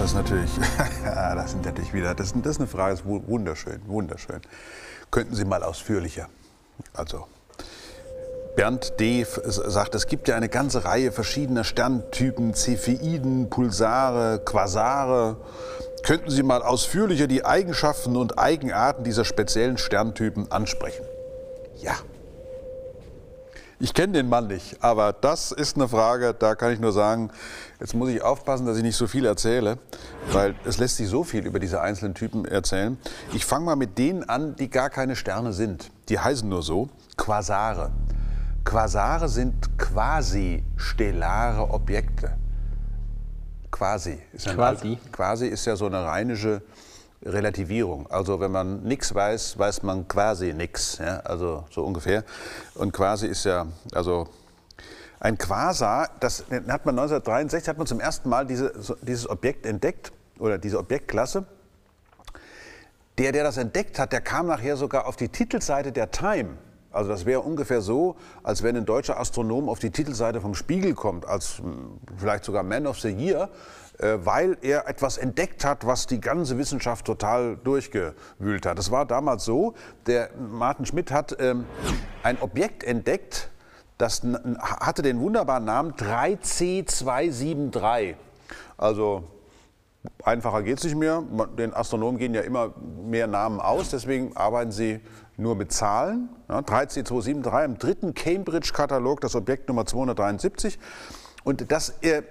das ist natürlich, das sind natürlich wieder, das, ist eine Frage, das ist wunderschön, wunderschön. Könnten Sie mal ausführlicher? Also, Bernd D. sagt, es gibt ja eine ganze Reihe verschiedener Sterntypen, Cepheiden, Pulsare, Quasare. Könnten Sie mal ausführlicher die Eigenschaften und Eigenarten dieser speziellen Sterntypen ansprechen? Ja. Ich kenne den Mann nicht, aber das ist eine Frage, da kann ich nur sagen, jetzt muss ich aufpassen, dass ich nicht so viel erzähle, weil es lässt sich so viel über diese einzelnen Typen erzählen. Ich fange mal mit denen an, die gar keine Sterne sind. Die heißen nur so, Quasare. Quasare sind quasi stellare Objekte. Quasi. Ist quasi. quasi ist ja so eine rheinische Relativierung. Also wenn man nichts weiß, weiß man quasi nichts. Ja? Also so ungefähr. Und quasi ist ja, also ein Quasar, das hat man 1963 hat man zum ersten Mal diese, dieses Objekt entdeckt oder diese Objektklasse. Der, der das entdeckt hat, der kam nachher sogar auf die Titelseite der Time. Also das wäre ungefähr so, als wenn ein deutscher Astronom auf die Titelseite vom Spiegel kommt, als hm, vielleicht sogar Man of the Year, äh, weil er etwas entdeckt hat, was die ganze Wissenschaft total durchgewühlt hat. Das war damals so, der Martin Schmidt hat ähm, ein Objekt entdeckt, das hatte den wunderbaren Namen 3C273. Also einfacher geht es nicht mehr. Den Astronomen gehen ja immer mehr Namen aus, deswegen arbeiten sie nur mit Zahlen. Ja, 3C273 im dritten Cambridge-Katalog, das Objekt Nummer 273. Und das, äh,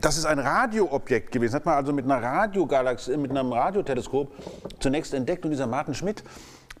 das ist ein Radioobjekt gewesen. Hat man also mit einer Radiogalaxie, mit einem Radioteleskop zunächst entdeckt. Und dieser Martin Schmidt,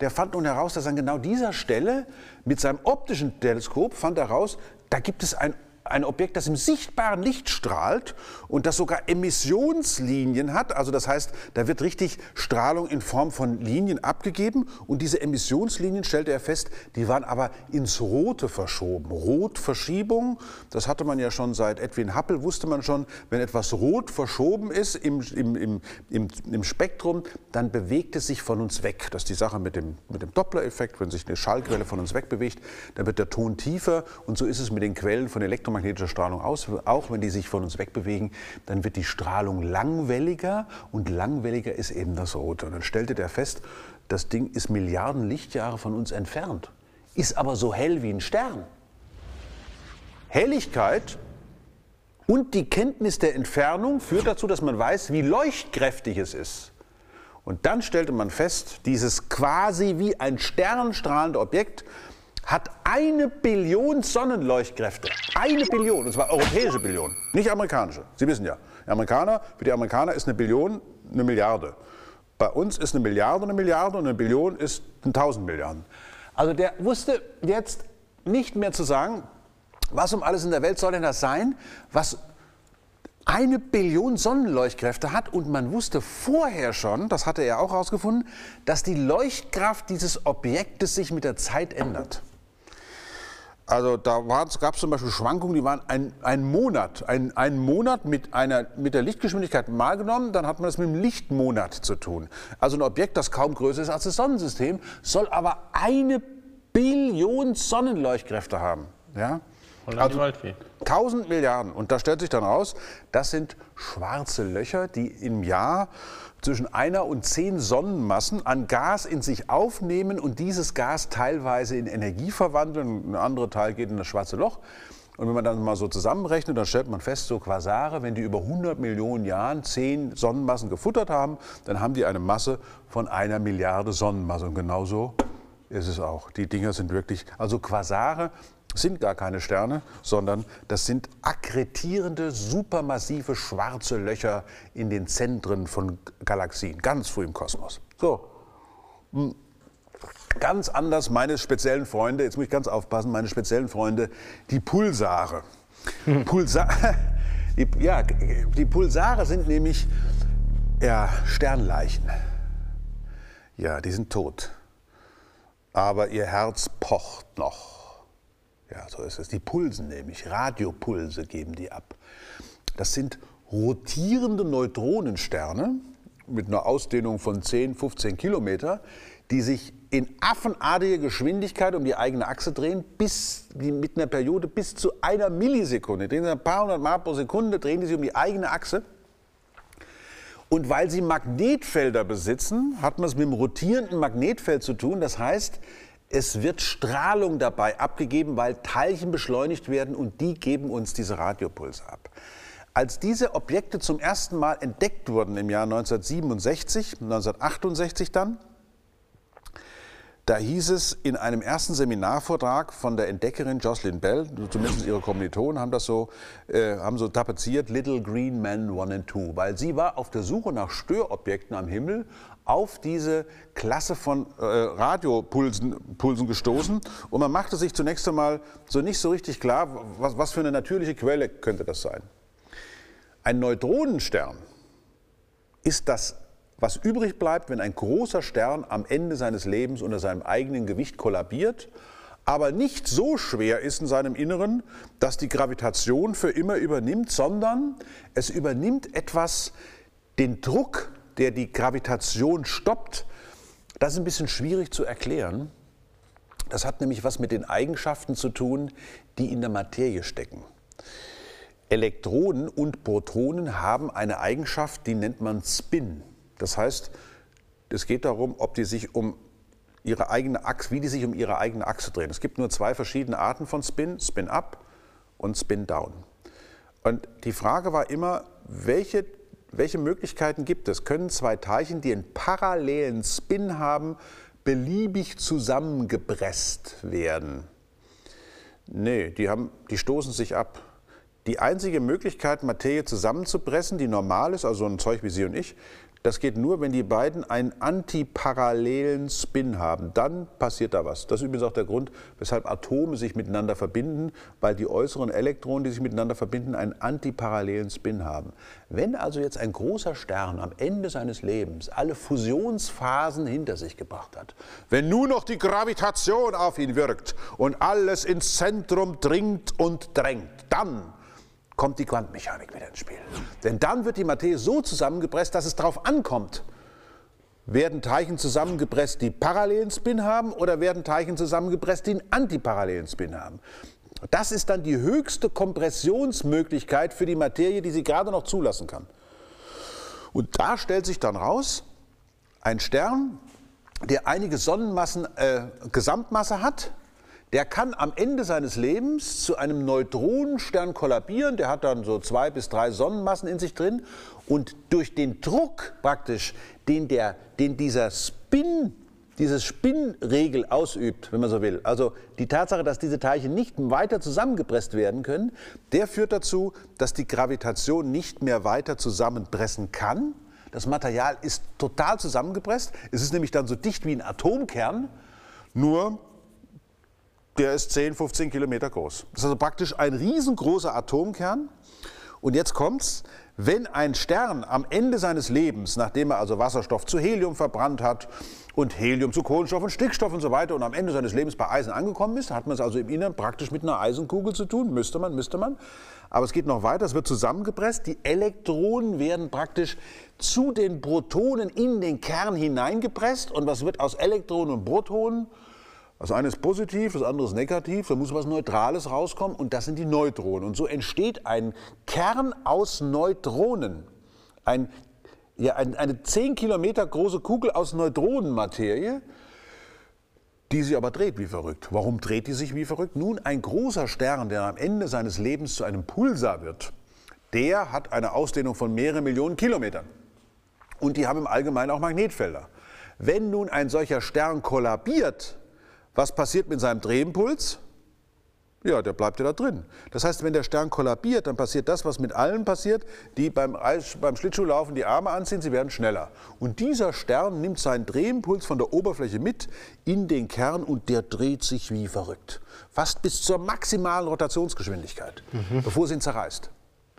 der fand nun heraus, dass an genau dieser Stelle mit seinem optischen Teleskop fand er heraus, da gibt es ein ein Objekt, das im sichtbaren Licht strahlt und das sogar Emissionslinien hat. Also das heißt, da wird richtig Strahlung in Form von Linien abgegeben und diese Emissionslinien, stellte er fest, die waren aber ins Rote verschoben. Rotverschiebung, das hatte man ja schon seit Edwin Hubble, wusste man schon, wenn etwas rot verschoben ist im, im, im, im, im Spektrum, dann bewegt es sich von uns weg. Das ist die Sache mit dem, mit dem Doppler-Effekt, wenn sich eine Schallquelle von uns wegbewegt, dann wird der Ton tiefer und so ist es mit den Quellen von Elektromagnetismus elektromagnetischer Strahlung aus, auch wenn die sich von uns wegbewegen, dann wird die Strahlung langwelliger und langwelliger ist eben das Rote. Und dann stellte der fest, das Ding ist Milliarden Lichtjahre von uns entfernt, ist aber so hell wie ein Stern. Helligkeit und die Kenntnis der Entfernung führt dazu, dass man weiß, wie leuchtkräftig es ist. Und dann stellte man fest, dieses quasi wie ein Stern strahlende Objekt hat eine Billion Sonnenleuchtkräfte. Eine Billion, und zwar europäische Billion, nicht amerikanische. Sie wissen ja, Amerikaner, für die Amerikaner ist eine Billion eine Milliarde. Bei uns ist eine Milliarde eine Milliarde und eine Billion ist ein Tausend Milliarden. Also der wusste jetzt nicht mehr zu sagen, was um alles in der Welt soll denn das sein, was eine Billion Sonnenleuchtkräfte hat und man wusste vorher schon, das hatte er auch herausgefunden, dass die Leuchtkraft dieses Objektes sich mit der Zeit ändert. Also da gab es zum Beispiel Schwankungen, die waren ein, ein Monat. Ein, ein Monat mit, einer, mit der Lichtgeschwindigkeit mal genommen, dann hat man das mit dem Lichtmonat zu tun. Also ein Objekt, das kaum größer ist als das Sonnensystem, soll aber eine Billion Sonnenleuchtkräfte haben. Ja? Also 1000 Milliarden. Und da stellt sich dann raus, das sind schwarze Löcher, die im Jahr zwischen einer und zehn Sonnenmassen an Gas in sich aufnehmen und dieses Gas teilweise in Energie verwandeln. Ein anderer Teil geht in das schwarze Loch. Und wenn man dann mal so zusammenrechnet, dann stellt man fest, so Quasare, wenn die über 100 Millionen Jahren zehn Sonnenmassen gefuttert haben, dann haben die eine Masse von einer Milliarde Sonnenmasse. Und genauso ist es auch. Die Dinger sind wirklich, also Quasare sind gar keine Sterne, sondern das sind akkretierende, supermassive schwarze Löcher in den Zentren von Galaxien, ganz früh im Kosmos. So. Hm. Ganz anders meine speziellen Freunde, jetzt muss ich ganz aufpassen, meine speziellen Freunde, die Pulsare. Hm. Pulsa die, ja, die Pulsare sind nämlich ja, Sternleichen. Ja, die sind tot. Aber ihr Herz pocht noch. Ja, so ist es. Die pulsen nämlich, Radiopulse geben die ab. Das sind rotierende Neutronensterne mit einer Ausdehnung von 10, 15 Kilometer, die sich in affenartiger Geschwindigkeit um die eigene Achse drehen, bis mit einer Periode bis zu einer Millisekunde. Drehen sie ein paar hundert Mal pro Sekunde, drehen die sich um die eigene Achse. Und weil sie Magnetfelder besitzen, hat man es mit einem rotierenden Magnetfeld zu tun. Das heißt, es wird Strahlung dabei abgegeben, weil Teilchen beschleunigt werden und die geben uns diese Radiopulse ab. Als diese Objekte zum ersten Mal entdeckt wurden im Jahr 1967, 1968 dann, da hieß es in einem ersten Seminarvortrag von der Entdeckerin Jocelyn Bell, zumindest ihre Kommilitonen haben das so, äh, haben so tapeziert, Little Green Man One and Two, weil sie war auf der Suche nach Störobjekten am Himmel auf diese Klasse von äh, Radiopulsen Pulsen gestoßen und man machte sich zunächst einmal so nicht so richtig klar, was, was für eine natürliche Quelle könnte das sein. Ein Neutronenstern ist das was übrig bleibt, wenn ein großer Stern am Ende seines Lebens unter seinem eigenen Gewicht kollabiert, aber nicht so schwer ist in seinem Inneren, dass die Gravitation für immer übernimmt, sondern es übernimmt etwas, den Druck, der die Gravitation stoppt. Das ist ein bisschen schwierig zu erklären. Das hat nämlich was mit den Eigenschaften zu tun, die in der Materie stecken. Elektronen und Protonen haben eine Eigenschaft, die nennt man Spin. Das heißt, es geht darum, ob die sich um ihre eigene Achse, wie die sich um ihre eigene Achse drehen. Es gibt nur zwei verschiedene Arten von Spin, Spin Up und Spin Down. Und die Frage war immer, welche, welche Möglichkeiten gibt es? Können zwei Teilchen, die einen parallelen Spin haben, beliebig zusammengepresst werden? Nee, die, haben, die stoßen sich ab. Die einzige Möglichkeit, Materie zusammenzupressen, die normal ist, also ein Zeug wie Sie und ich, das geht nur, wenn die beiden einen antiparallelen Spin haben. Dann passiert da was. Das ist übrigens auch der Grund, weshalb Atome sich miteinander verbinden, weil die äußeren Elektronen, die sich miteinander verbinden, einen antiparallelen Spin haben. Wenn also jetzt ein großer Stern am Ende seines Lebens alle Fusionsphasen hinter sich gebracht hat, wenn nur noch die Gravitation auf ihn wirkt und alles ins Zentrum dringt und drängt, dann kommt die Quantenmechanik wieder ins Spiel. Denn dann wird die Materie so zusammengepresst, dass es darauf ankommt, werden Teilchen zusammengepresst, die parallelen Spin haben oder werden Teilchen zusammengepresst, die einen antiparallelen Spin haben. Das ist dann die höchste Kompressionsmöglichkeit für die Materie, die sie gerade noch zulassen kann. Und da stellt sich dann raus, ein Stern, der einige Sonnenmassen äh, Gesamtmasse hat, der kann am Ende seines Lebens zu einem Neutronenstern kollabieren. Der hat dann so zwei bis drei Sonnenmassen in sich drin. Und durch den Druck praktisch, den, der, den dieser Spin, diese Spinnregel ausübt, wenn man so will, also die Tatsache, dass diese Teilchen nicht weiter zusammengepresst werden können, der führt dazu, dass die Gravitation nicht mehr weiter zusammenpressen kann. Das Material ist total zusammengepresst. Es ist nämlich dann so dicht wie ein Atomkern. Nur der ist 10, 15 Kilometer groß. Das ist also praktisch ein riesengroßer Atomkern. Und jetzt kommt's, wenn ein Stern am Ende seines Lebens, nachdem er also Wasserstoff zu Helium verbrannt hat und Helium zu Kohlenstoff und Stickstoff und so weiter und am Ende seines Lebens bei Eisen angekommen ist, hat man es also im Inneren praktisch mit einer Eisenkugel zu tun. Müsste man, müsste man. Aber es geht noch weiter, es wird zusammengepresst. Die Elektronen werden praktisch zu den Protonen in den Kern hineingepresst. Und was wird aus Elektronen und Protonen? Das eine ist positiv, das andere ist negativ, da muss was Neutrales rauskommen und das sind die Neutronen. Und so entsteht ein Kern aus Neutronen. Ein, ja, ein, eine 10 Kilometer große Kugel aus Neutronenmaterie, die sich aber dreht wie verrückt. Warum dreht die sich wie verrückt? Nun, ein großer Stern, der am Ende seines Lebens zu einem Pulsar wird, der hat eine Ausdehnung von mehreren Millionen Kilometern. Und die haben im Allgemeinen auch Magnetfelder. Wenn nun ein solcher Stern kollabiert, was passiert mit seinem Drehimpuls? Ja, der bleibt ja da drin. Das heißt, wenn der Stern kollabiert, dann passiert das, was mit allen passiert, die beim, beim Schlittschuhlaufen die Arme anziehen, sie werden schneller. Und dieser Stern nimmt seinen Drehimpuls von der Oberfläche mit in den Kern und der dreht sich wie verrückt. Fast bis zur maximalen Rotationsgeschwindigkeit, mhm. bevor es ihn zerreißt.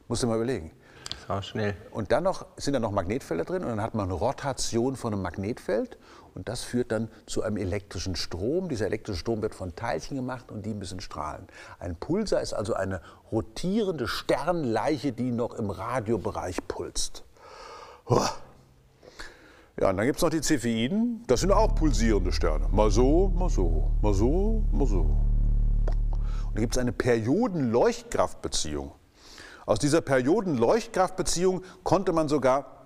Musst du mal überlegen. Das war schnell. Und dann noch, sind da noch Magnetfelder drin und dann hat man eine Rotation von einem Magnetfeld und das führt dann zu einem elektrischen Strom. Dieser elektrische Strom wird von Teilchen gemacht und die müssen strahlen. Ein Pulsar ist also eine rotierende Sternleiche, die noch im Radiobereich pulst. Ja, und dann gibt es noch die Cepheiden. Das sind auch pulsierende Sterne. Mal so, mal so, mal so, mal so. Und da gibt es eine Periodenleuchtkraftbeziehung. Aus dieser Periodenleuchtkraftbeziehung konnte man sogar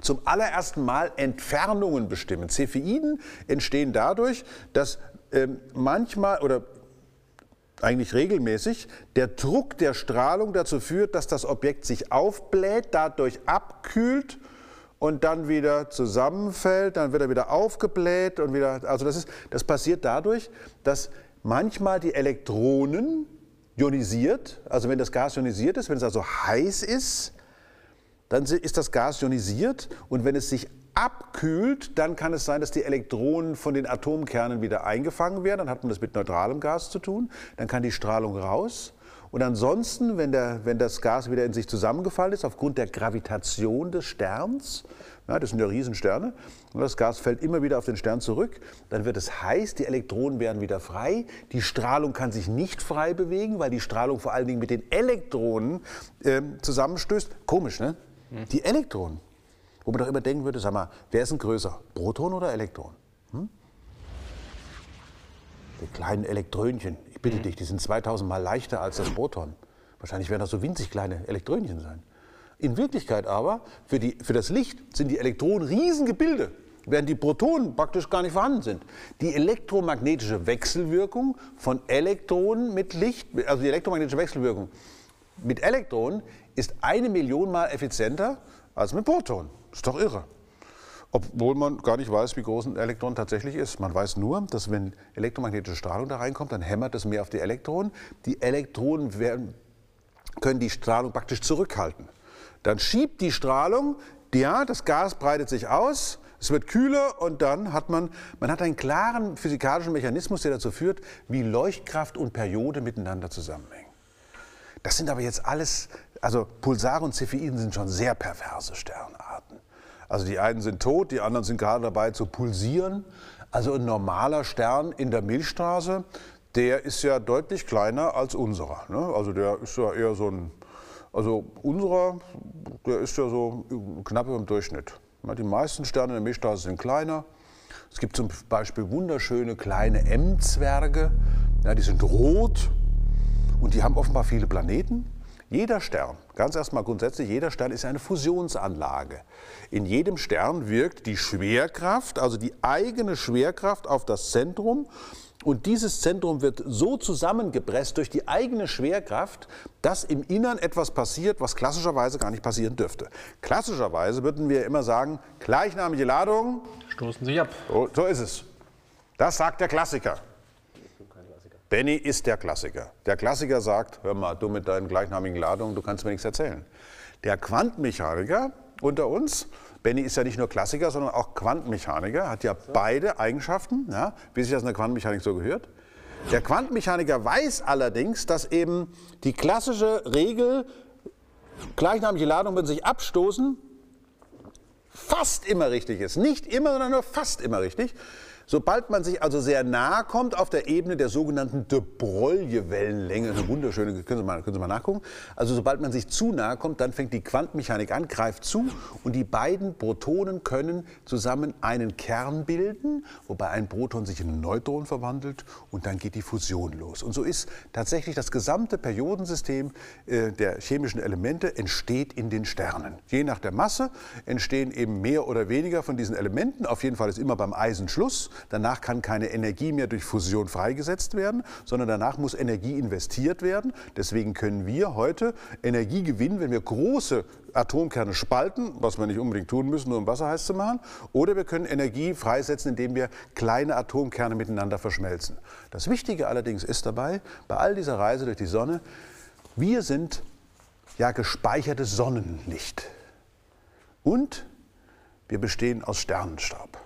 zum allerersten Mal Entfernungen bestimmen. Cepheiden entstehen dadurch, dass ähm, manchmal oder eigentlich regelmäßig der Druck der Strahlung dazu führt, dass das Objekt sich aufbläht, dadurch abkühlt und dann wieder zusammenfällt, dann wird er wieder aufgebläht und wieder. Also das, ist, das passiert dadurch, dass manchmal die Elektronen ionisiert, also wenn das Gas ionisiert ist, wenn es also heiß ist, dann ist das Gas ionisiert und wenn es sich abkühlt, dann kann es sein, dass die Elektronen von den Atomkernen wieder eingefangen werden. Dann hat man das mit neutralem Gas zu tun. Dann kann die Strahlung raus. Und ansonsten, wenn, der, wenn das Gas wieder in sich zusammengefallen ist, aufgrund der Gravitation des Sterns, ja, das sind ja Riesensterne, und das Gas fällt immer wieder auf den Stern zurück, dann wird es heiß, die Elektronen werden wieder frei, die Strahlung kann sich nicht frei bewegen, weil die Strahlung vor allen Dingen mit den Elektronen äh, zusammenstößt. Komisch, ne? Hm. Die Elektronen. Wo man doch immer denken würde, sag mal, wer ist denn größer, Proton oder Elektron? Hm? Die kleinen Elektrönchen, ich bitte mhm. dich, die sind 2000 Mal leichter als das Proton. Wahrscheinlich werden das so winzig kleine Elektrönchen sein. In Wirklichkeit aber, für, die, für das Licht sind die Elektronen Riesengebilde, während die Protonen praktisch gar nicht vorhanden sind. Die elektromagnetische Wechselwirkung von Elektronen mit Licht, also die elektromagnetische Wechselwirkung mit Elektronen ist eine Million Mal effizienter als mit Protonen. Ist doch irre. Obwohl man gar nicht weiß, wie groß ein Elektron tatsächlich ist. Man weiß nur, dass wenn elektromagnetische Strahlung da reinkommt, dann hämmert es mehr auf die Elektronen. Die Elektronen werden, können die Strahlung praktisch zurückhalten. Dann schiebt die Strahlung, ja, das Gas breitet sich aus, es wird kühler und dann hat man, man hat einen klaren physikalischen Mechanismus, der dazu führt, wie Leuchtkraft und Periode miteinander zusammenhängen. Das sind aber jetzt alles, also Pulsare und Cepheiden sind schon sehr perverse Sternarten. Also die einen sind tot, die anderen sind gerade dabei zu pulsieren. Also ein normaler Stern in der Milchstraße, der ist ja deutlich kleiner als unserer. Ne? Also der ist ja eher so ein, also unserer, der ist ja so knapp im Durchschnitt. Die meisten Sterne in der Milchstraße sind kleiner. Es gibt zum Beispiel wunderschöne kleine M-Zwerge, ja, die sind rot und die haben offenbar viele Planeten. Jeder Stern, ganz erstmal grundsätzlich, jeder Stern ist eine Fusionsanlage. In jedem Stern wirkt die Schwerkraft, also die eigene Schwerkraft auf das Zentrum. Und dieses Zentrum wird so zusammengepresst durch die eigene Schwerkraft, dass im Innern etwas passiert, was klassischerweise gar nicht passieren dürfte. Klassischerweise würden wir immer sagen, gleichnamige Ladungen stoßen sich ab. So, so ist es. Das sagt der Klassiker. Benny ist der Klassiker. Der Klassiker sagt, hör mal, du mit deinen gleichnamigen Ladungen, du kannst mir nichts erzählen. Der Quantenmechaniker unter uns, Benny ist ja nicht nur Klassiker, sondern auch Quantenmechaniker, hat ja beide Eigenschaften, ja, wie sich das in der Quantenmechanik so gehört. Der Quantenmechaniker weiß allerdings, dass eben die klassische Regel, gleichnamige Ladungen würden sich abstoßen, fast immer richtig ist. Nicht immer, sondern nur fast immer richtig. Sobald man sich also sehr nahe kommt auf der Ebene der sogenannten de Broglie-Wellenlänge, eine wunderschöne, können Sie, mal, können Sie mal nachgucken, also sobald man sich zu nahe kommt, dann fängt die Quantenmechanik an, greift zu und die beiden Protonen können zusammen einen Kern bilden, wobei ein Proton sich in ein Neutron verwandelt und dann geht die Fusion los. Und so ist tatsächlich das gesamte Periodensystem äh, der chemischen Elemente entsteht in den Sternen. Je nach der Masse entstehen eben mehr oder weniger von diesen Elementen. Auf jeden Fall ist immer beim Eisen Schluss. Danach kann keine Energie mehr durch Fusion freigesetzt werden, sondern danach muss Energie investiert werden. Deswegen können wir heute Energie gewinnen, wenn wir große Atomkerne spalten, was wir nicht unbedingt tun müssen, nur um Wasser heiß zu machen. Oder wir können Energie freisetzen, indem wir kleine Atomkerne miteinander verschmelzen. Das Wichtige allerdings ist dabei, bei all dieser Reise durch die Sonne, wir sind ja gespeichertes Sonnenlicht. Und wir bestehen aus Sternenstaub.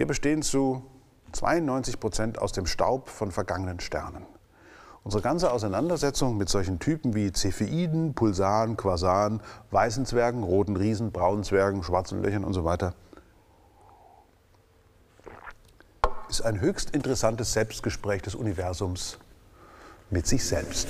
Wir bestehen zu 92 Prozent aus dem Staub von vergangenen Sternen. Unsere ganze Auseinandersetzung mit solchen Typen wie Cepheiden, Pulsaren, Quasaren, weißen Zwergen, roten Riesen, braunen Zwergen, schwarzen Löchern und so weiter ist ein höchst interessantes Selbstgespräch des Universums mit sich selbst.